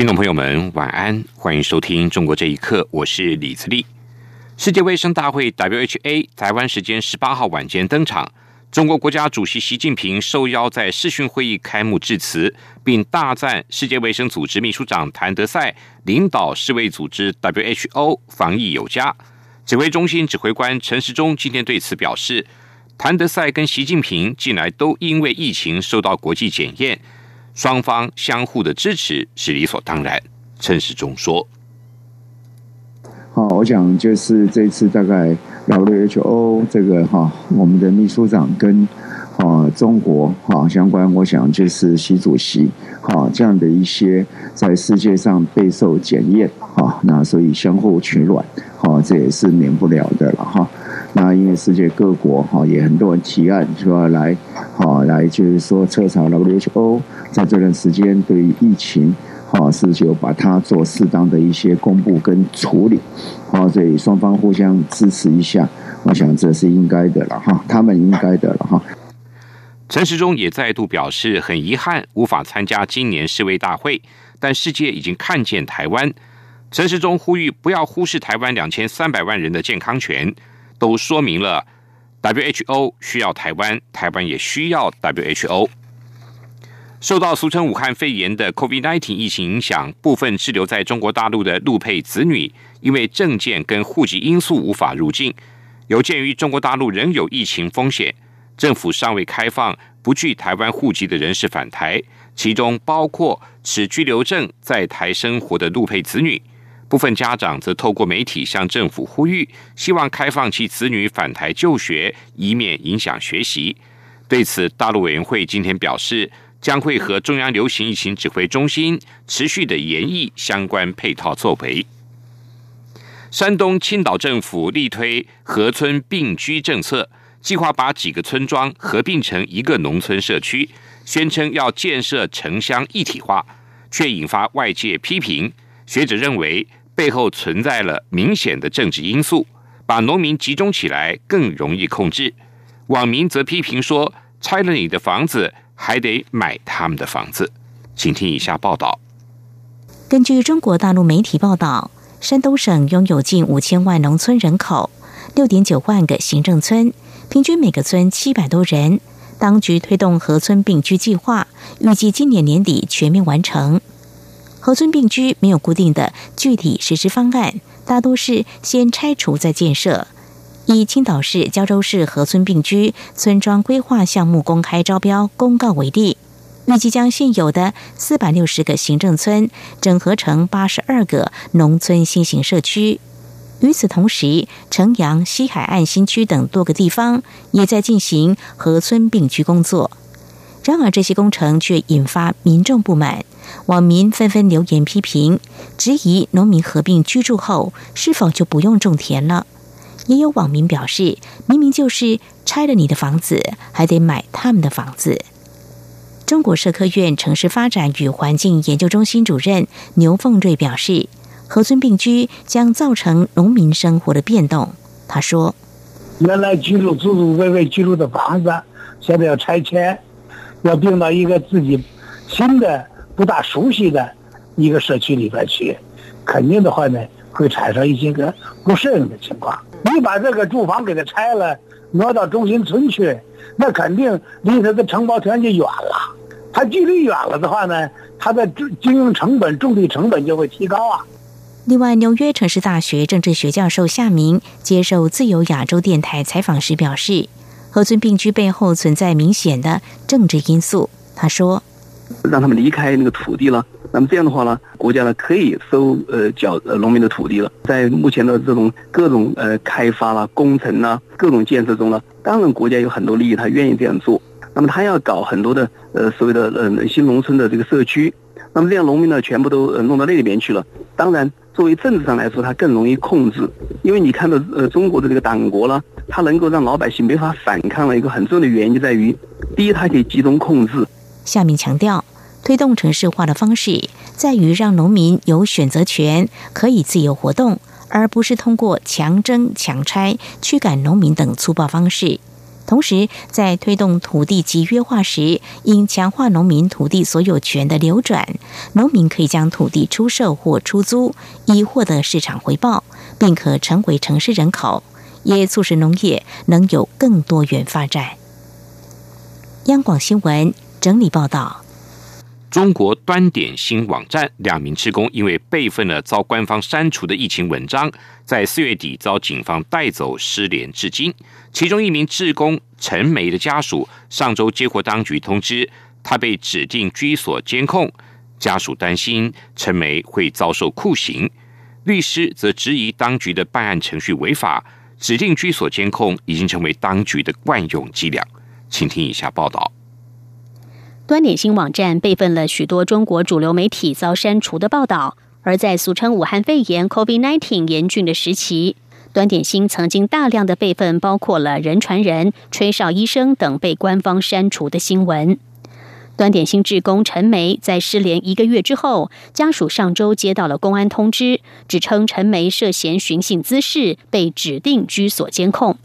听众朋友们，晚安，欢迎收听《中国这一刻》，我是李自立。世界卫生大会 （WHA） 台湾时间十八号晚间登场，中国国家主席习近平受邀在视讯会议开幕致辞，并大赞世界卫生组织秘书长谭德赛领导世卫组织 （WHO） 防疫有加。指挥中心指挥官陈时中今天对此表示，谭德赛跟习近平近来都因为疫情受到国际检验。双方相互的支持是理所当然。陈时中说：“好，我想就是这次大概 WHO 这个哈，我们的秘书长跟啊中国哈相关，我想就是习主席哈这样的一些在世界上备受检验哈，那所以相互取暖哈，这也是免不了的了哈。那因为世界各国哈也很多人提案说来好来就是说彻查 WHO。”在这段时间，对于疫情，哈是就把它做适当的一些公布跟处理，好，所以双方互相支持一下，我想这是应该的了哈，他们应该的了哈。陈时中也再度表示，很遗憾无法参加今年世卫大会，但世界已经看见台湾。陈时中呼吁不要忽视台湾两千三百万人的健康权，都说明了 WHO 需要台湾，台湾也需要 WHO。受到俗称武汉肺炎的 COVID-19 疫情影响，部分滞留在中国大陆的陆配子女，因为证件跟户籍因素无法入境。有鉴于中国大陆仍有疫情风险，政府尚未开放不具台湾户籍的人士返台，其中包括持居留证在台生活的陆配子女。部分家长则透过媒体向政府呼吁，希望开放其子女返台就学，以免影响学习。对此，大陆委员会今天表示。将会和中央流行疫情指挥中心持续的研议相关配套作为。山东青岛政府力推合村并居政策，计划把几个村庄合并成一个农村社区，宣称要建设城乡一体化，却引发外界批评。学者认为背后存在了明显的政治因素，把农民集中起来更容易控制。网民则批评说：“拆了你的房子。”还得买他们的房子，请听以下报道。根据中国大陆媒体报道，山东省拥有近五千万农村人口，六点九万个行政村，平均每个村七百多人。当局推动合村并居计划，预计今年年底全面完成。合村并居没有固定的具体实施方案，大多是先拆除再建设。以青岛市、胶州市河村并居村庄规划项目公开招标公告为例，预计将现有的四百六十个行政村整合成八十二个农村新型社区。与此同时，城阳、西海岸新区等多个地方也在进行河村并居工作。然而，这些工程却引发民众不满，网民纷纷留言批评，质疑农民合并居住后是否就不用种田了。也有网民表示，明明就是拆了你的房子，还得买他们的房子。中国社科院城市发展与环境研究中心主任牛凤瑞表示，合村并居将造成农民生活的变动。他说：“原来居住祖祖辈辈居住的房子，现在要拆迁，要并到一个自己新的不大熟悉的一个社区里边去，肯定的话呢，会产生一些个不适应的情况。”你把这个住房给它拆了，挪到中心村去，那肯定离它的承包田就远了。它距离远了的话呢，它的经经营成本、种地成本就会提高啊。另外，纽约城市大学政治学教授夏明接受自由亚洲电台采访时表示，合村并居背后存在明显的政治因素。他说：“让他们离开那个土地了。”那么这样的话呢，国家呢可以收呃缴呃农民的土地了。在目前的这种各种呃开发啦、工程啦、各种建设中呢，当然国家有很多利益，他愿意这样做。那么他要搞很多的呃所谓的呃新农村的这个社区，那么这样农民呢全部都呃弄到那里边去了，当然，作为政治上来说，它更容易控制，因为你看到呃中国的这个党国呢，它能够让老百姓没法反抗的一个很重要的原因就在于，第一，它可以集中控制。夏明强调，推动城市化的方式在于让农民有选择权，可以自由活动，而不是通过强征强拆、驱赶农民等粗暴方式。同时，在推动土地集约化时，应强化农民土地所有权的流转，农民可以将土地出售或出租，以获得市场回报，并可成为城市人口，也促使农业能有更多元发展。央广新闻整理报道。中国端点新网站两名职工因为备份了遭官方删除的疫情文章，在四月底遭警方带走，失联至今。其中一名职工陈梅的家属上周接获当局通知，他被指定居所监控，家属担心陈梅会遭受酷刑。律师则质疑当局的办案程序违法，指定居所监控已经成为当局的惯用伎俩。请听以下报道。端点新网站备份了许多中国主流媒体遭删除的报道，而在俗称武汉肺炎 （COVID-19） 严峻的时期，端点新曾经大量的备份包括了人传人、吹哨医生等被官方删除的新闻。端点新职工陈梅在失联一个月之后，家属上周接到了公安通知，指称陈梅涉嫌寻衅滋事，被指定居所监控。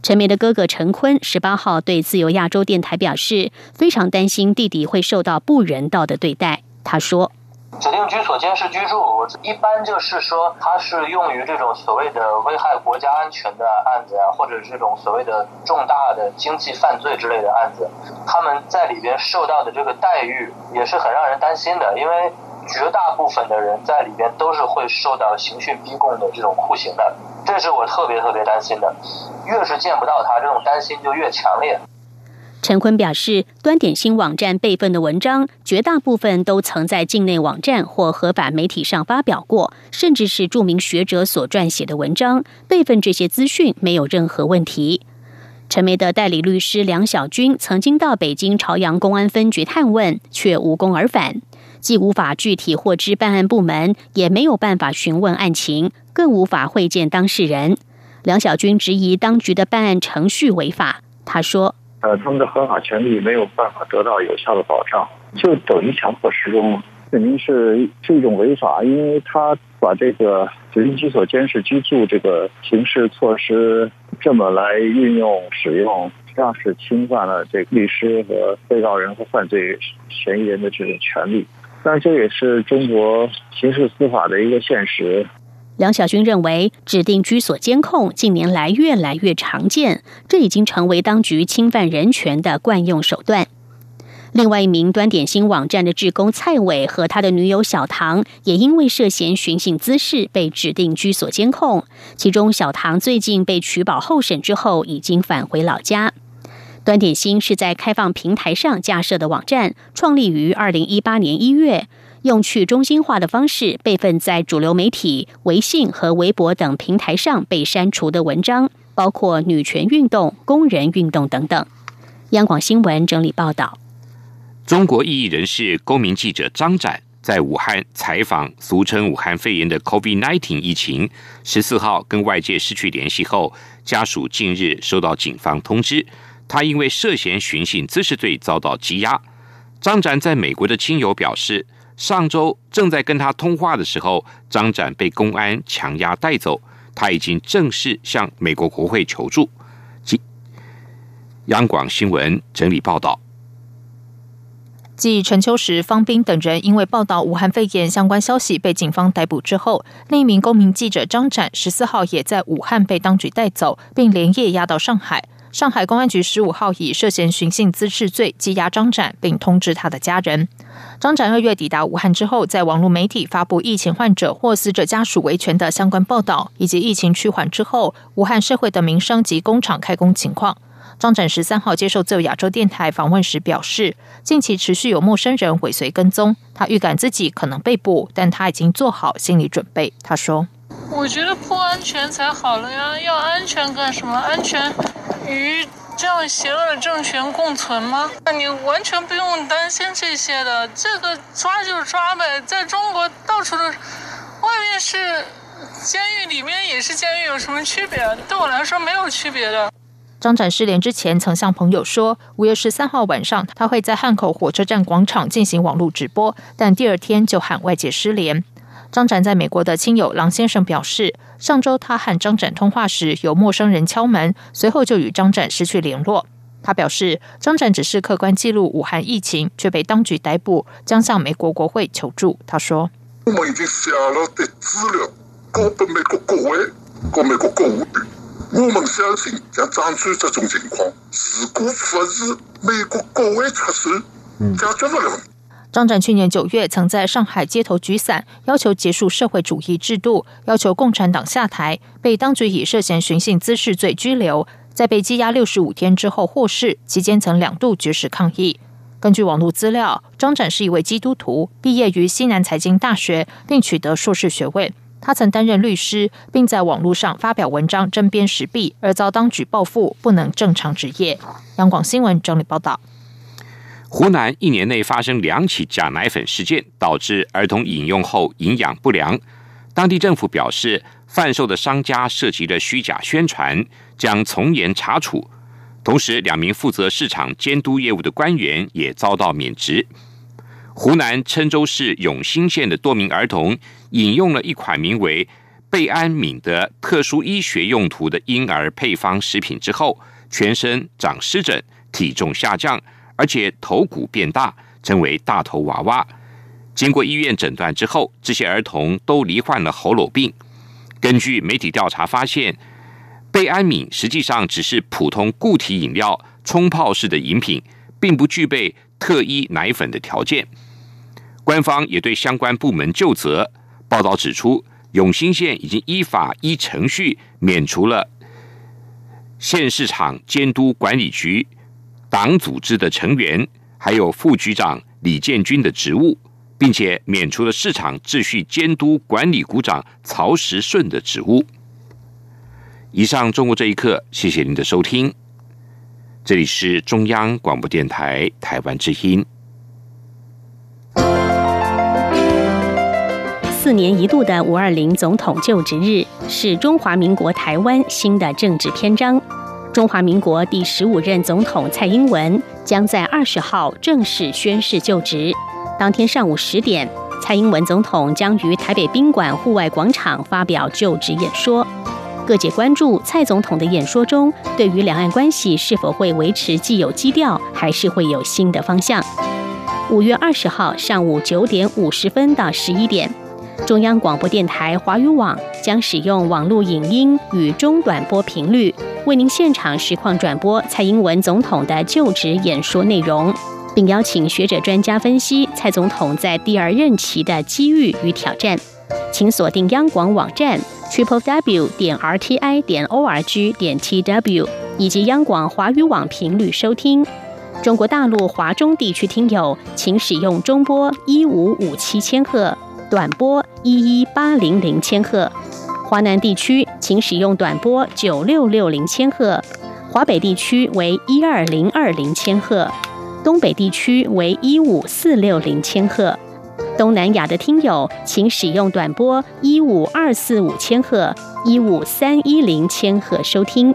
陈梅的哥哥陈坤十八号对自由亚洲电台表示，非常担心弟弟会受到不人道的对待。他说：“指定居所监视居住，一般就是说，它是用于这种所谓的危害国家安全的案子啊，或者这种所谓的重大的经济犯罪之类的案子，他们在里边受到的这个待遇也是很让人担心的，因为。”绝大部分的人在里边都是会受到刑讯逼供的这种酷刑的，这是我特别特别担心的。越是见不到他，这种担心就越强烈。陈坤表示，端点新网站备份的文章，绝大部分都曾在境内网站或合法媒体上发表过，甚至是著名学者所撰写的文章，备份这些资讯没有任何问题。陈梅的代理律师梁小军曾经到北京朝阳公安分局探问，却无功而返。既无法具体获知办案部门，也没有办法询问案情，更无法会见当事人。梁小军质疑当局的办案程序违法。他说：“呃，他们的合法权利没有办法得到有效的保障，就等于强迫施工，肯定是是一种违法，因为他把这个指定居所监视居住这个刑事措施这么来运用使用。”实际上是侵犯了这律师和被告人和犯罪嫌疑人的这种权利。但这也是中国刑事司法的一个现实。梁晓军认为，指定居所监控近年来越来越常见，这已经成为当局侵犯人权的惯用手段。另外一名端点新网站的职工蔡伟和他的女友小唐，也因为涉嫌寻衅滋事被指定居所监控。其中，小唐最近被取保候审之后，已经返回老家。端点星是在开放平台上架设的网站，创立于二零一八年一月，用去中心化的方式备份在主流媒体、微信和微博等平台上被删除的文章，包括女权运动、工人运动等等。央广新闻整理报道：中国异议人士、公民记者张展在武汉采访俗称武汉肺炎的 COVID-19 疫情，十四号跟外界失去联系后，家属近日收到警方通知。他因为涉嫌寻衅滋事罪遭到羁押。张展在美国的亲友表示，上周正在跟他通话的时候，张展被公安强压带走。他已经正式向美国国会求助。央广新闻整理报道。继陈秋实、方斌等人因为报道武汉肺炎相关消息被警方逮捕之后，另一名公民记者张展十四号也在武汉被当局带走，并连夜押到上海。上海公安局十五号以涉嫌寻衅滋事罪羁押张展，并通知他的家人。张展二月抵达武汉之后，在网络媒体发布疫情患者或死者家属维权的相关报道，以及疫情趋缓之后武汉社会的民生及工厂开工情况。张展十三号接受自由亚洲电台访问时表示，近期持续有陌生人尾随跟踪，他预感自己可能被捕，但他已经做好心理准备。他说。我觉得不安全才好了呀，要安全干什么？安全与这样邪恶的政权共存吗？你完全不用担心这些的，这个抓就抓呗，在中国到处都，是，外面是监狱里面也是监狱，有什么区别？对我来说没有区别的。张展失联之前曾向朋友说，五月十三号晚上他会在汉口火车站广场进行网络直播，但第二天就喊外界失联。张展在美国的亲友郎先生表示，上周他和张展通话时有陌生人敲门，随后就与张展失去联络。他表示，张展只是客观记录武汉疫情，却被当局逮捕，将向美国国会求助。他说：“我们已经下了的资料，告给美国国会，告美国国务。我们相信，像张出这种情况，事故不是美国国会出事，解决不了。”张展去年九月曾在上海街头举伞，要求结束社会主义制度，要求共产党下台，被当局以涉嫌寻衅滋事罪拘留。在被羁押六十五天之后获释，期间曾两度绝食抗议。根据网络资料，张展是一位基督徒，毕业于西南财经大学，并取得硕士学位。他曾担任律师，并在网络上发表文章针砭时弊，而遭当局报复，不能正常执业。央广新闻整理报道：湖南一年内发生两起假奶粉事件，导致儿童饮用后营养不良。当地政府表示，贩售的商家涉及了虚假宣传。将从严查处，同时两名负责市场监督业务的官员也遭到免职。湖南郴州市永兴县的多名儿童饮用了一款名为贝安敏的特殊医学用途的婴儿配方食品之后，全身长湿疹，体重下降，而且头骨变大，成为大头娃娃。经过医院诊断之后，这些儿童都罹患了喉咙病。根据媒体调查发现。贝安敏实际上只是普通固体饮料冲泡式的饮品，并不具备特医奶粉的条件。官方也对相关部门就责。报道指出，永兴县已经依法依程序免除了县市场监督管理局党组织的成员，还有副局长李建军的职务，并且免除了市场秩序监督管理股长曹时顺的职务。以上中国这一刻，谢谢您的收听。这里是中央广播电台台湾之音。四年一度的五二零总统就职日是中华民国台湾新的政治篇章。中华民国第十五任总统蔡英文将在二十号正式宣誓就职。当天上午十点，蔡英文总统将于台北宾馆户外广场发表就职演说。各界关注蔡总统的演说中，对于两岸关系是否会维持既有基调，还是会有新的方向？五月二十号上午九点五十分到十一点，中央广播电台华语网将使用网络影音与中短波频率，为您现场实况转播蔡英文总统的就职演说内容，并邀请学者专家分析蔡总统在第二任期的机遇与挑战。请锁定央广网站。triple w 点 r t i 点 o r g 点 t w 以及央广华语网频率收听。中国大陆华中地区听友，请使用中波一五五七千赫，短波一一八零零千赫；华南地区请使用短波九六六零千赫，华北地区为一二零二零千赫，东北地区为一五四六零千赫。东南亚的听友，请使用短波一五二四五千赫、一五三一零千赫收听。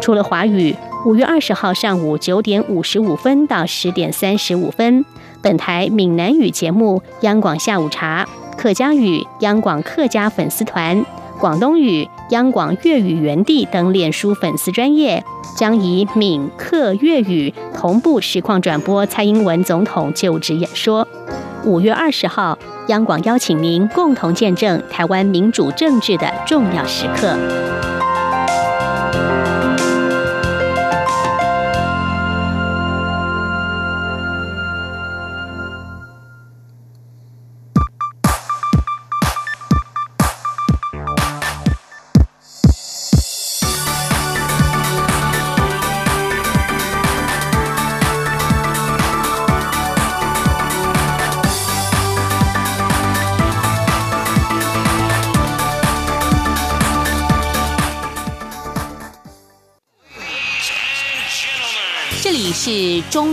除了华语，五月二十号上午九点五十五分到十点三十五分，本台闽南语节目《央广下午茶》、客家语《央广客家粉丝团》、广东语《央广粤语园地》等脸书粉丝专业，将以闽客粤语同步实况转播蔡英文总统就职演说。五月二十号，央广邀请您共同见证台湾民主政治的重要时刻。中央。